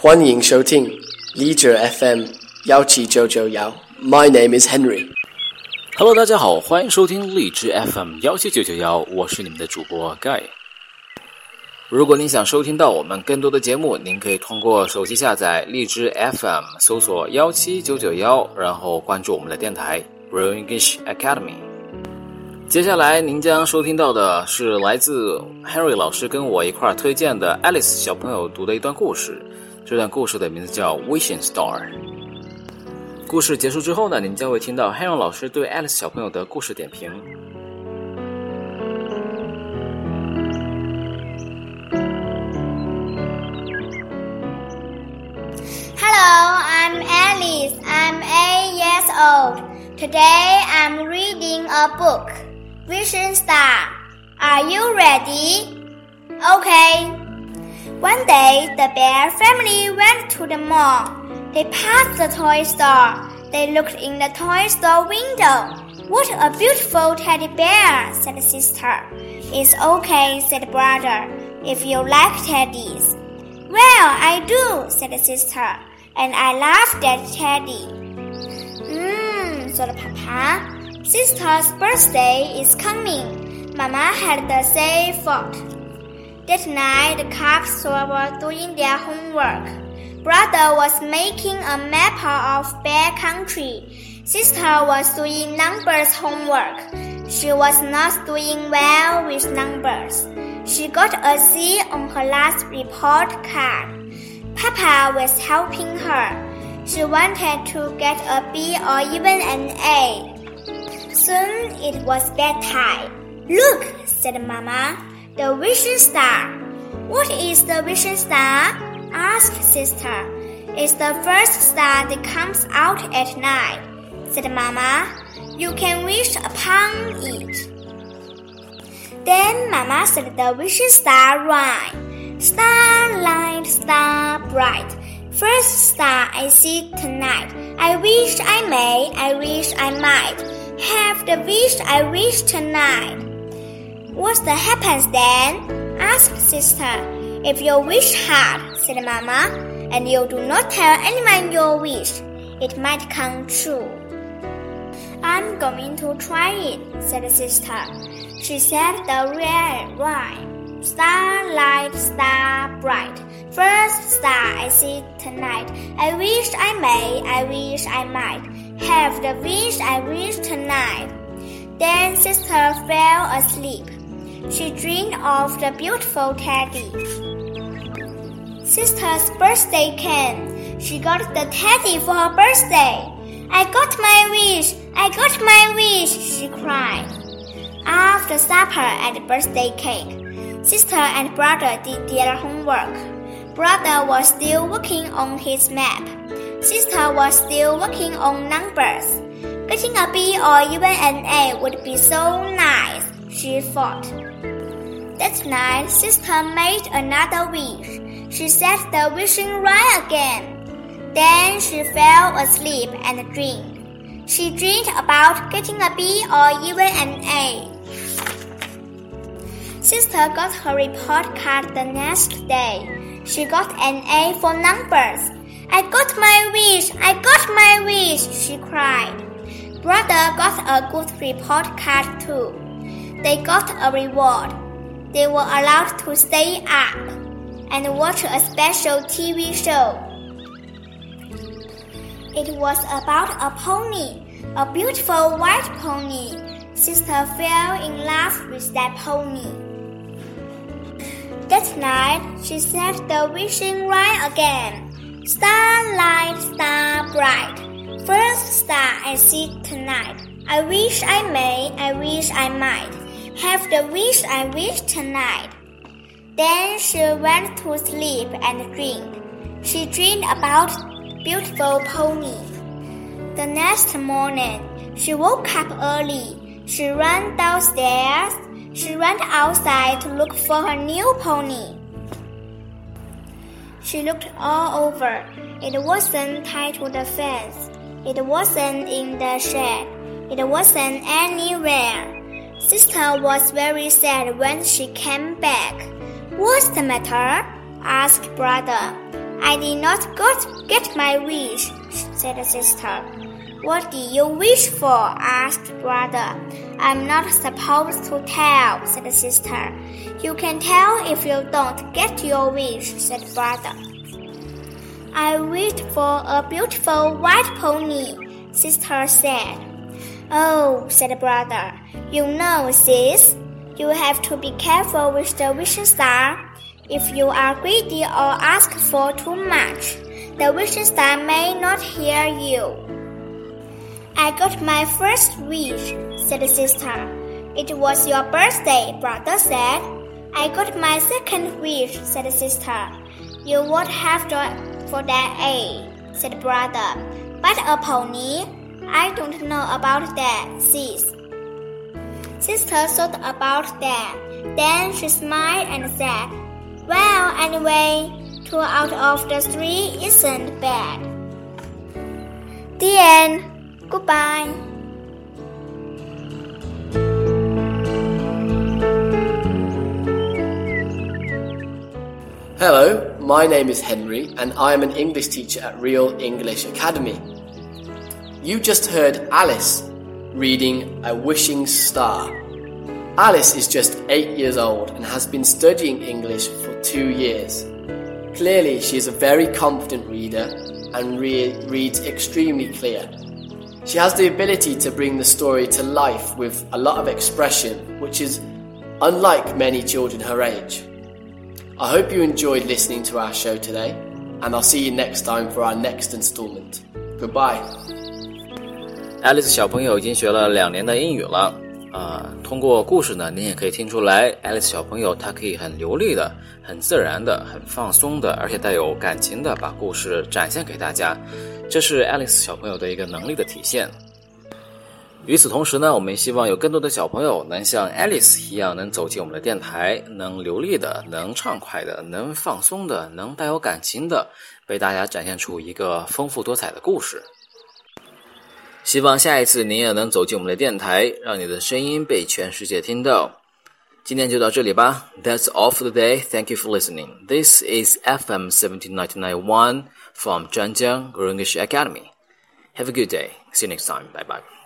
欢迎收听荔枝 FM 幺七九九幺。My name is Henry。Hello，大家好，欢迎收听荔枝 FM 幺七九九幺，我是你们的主播 Guy。如果您想收听到我们更多的节目，您可以通过手机下载荔枝 FM，搜索幺七九九幺，然后关注我们的电台 Real English Academy。接下来您将收听到的是来自 Henry 老师跟我一块儿推荐的 Alice 小朋友读的一段故事。这段故事的名字叫《Wishing Star》。故事结束之后呢，您将会听到 Henry 老师对 Alice 小朋友的故事点评。Hello, I'm Alice. I'm eight years old. Today I'm reading a book, Vision Star. Are you ready? Okay. One day, the bear family went to the mall. They passed the toy store. They looked in the toy store window. What a beautiful teddy bear, said the sister. It's okay, said the brother, if you like teddies. Well, I do, said the sister, and I love that teddy. Mmm, thought Papa. Sister's birthday is coming. Mama had the same thought. That night, the cubs were doing their homework. Brother was making a map of Bear Country. Sister was doing numbers homework. She was not doing well with numbers. She got a C on her last report card. Papa was helping her. She wanted to get a B or even an A. Soon it was bedtime. Look, said Mama, the wishing star. What is the wishing star? asked sister. It's the first star that comes out at night, said Mama. You can wish upon it. Then Mama said the wishing star rhyme. Starlight, star bright. First star I see tonight. I wish I may, I wish I might. Have the wish I wish tonight. What the happens then? asked sister. If you wish hard, said Mama, and you do not tell anyone your wish, it might come true. I'm going to try it, said sister. She said the real rhyme. Starlight, star bright. First star I see tonight. I wish I may, I wish I might. Have the wish I wish tonight. Then sister fell asleep. She dreamed of the beautiful teddy. Sister's birthday came. She got the teddy for her birthday. I got my wish. I got my wish, she cried. After supper and birthday cake, sister and brother did their homework. Brother was still working on his map. Sister was still working on numbers. Getting a B or even an A would be so nice, she thought. That night, sister made another wish. She said the wishing rhyme again. Then she fell asleep and dreamed. She dreamed about getting a B or even an A. Sister got her report card the next day. She got an A for numbers. I got my wish! I got my wish! she cried. Brother got a good report card too. They got a reward. They were allowed to stay up and watch a special TV show. It was about a pony, a beautiful white pony. Sister fell in love with that pony. That night, she said the wishing rhyme again. Starlight, star bright. First star I see tonight. I wish I may, I wish I might. Have the wish I wish tonight. Then she went to sleep and dreamed. She dreamed about beautiful pony. The next morning, she woke up early. She ran downstairs. She ran outside to look for her new pony. She looked all over. It wasn't tied to the fence. It wasn't in the shed. It wasn't anywhere. Sister was very sad when she came back. What's the matter? asked brother. I did not got, get my wish, said sister. What did you wish for? asked brother. I'm not supposed to tell, said the sister. You can tell if you don't get your wish, said brother. I wished for a beautiful white pony, sister said. Oh, said brother. You know, sis, you have to be careful with the wishing star. If you are greedy or ask for too much, the wishing star may not hear you. I got my first wish, said the sister. It was your birthday, brother said. I got my second wish, said the sister. You won't have to for that A, said brother. But a pony? I don't know about that, sis. Sister thought about that. Then she smiled and said, Well, anyway, two out of the three isn't bad. The end. Goodbye. Hello, my name is Henry, and I am an English teacher at Real English Academy. You just heard Alice reading A Wishing Star. Alice is just eight years old and has been studying English for two years. Clearly, she is a very confident reader and re- reads extremely clear. She has the ability to bring the story to life with a lot of expression, which is unlike many children her age. I hope you enjoyed listening to our show today, and I'll see you next time for our next installment. Goodbye. Alice 小朋友已经学了两年的英语了，啊，通过故事呢，您也可以听出来，Alice 小朋友她可以很流利的、很自然的、很放松的，而且带有感情的把故事展现给大家，这是 Alice 小朋友的一个能力的体现。与此同时呢，我们也希望有更多的小朋友能像 Alice 一样，能走进我们的电台，能流利的、能畅快的、能放松的、能带有感情的，为大家展现出一个丰富多彩的故事。希望下一次您也能走进我们的电台，让你的声音被全世界听到。今天就到这里吧。That's all for the day. Thank you for listening. This is FM seventeen ninety nine one from Zhanjiang English Academy. Have a good day. See you next time. Bye bye.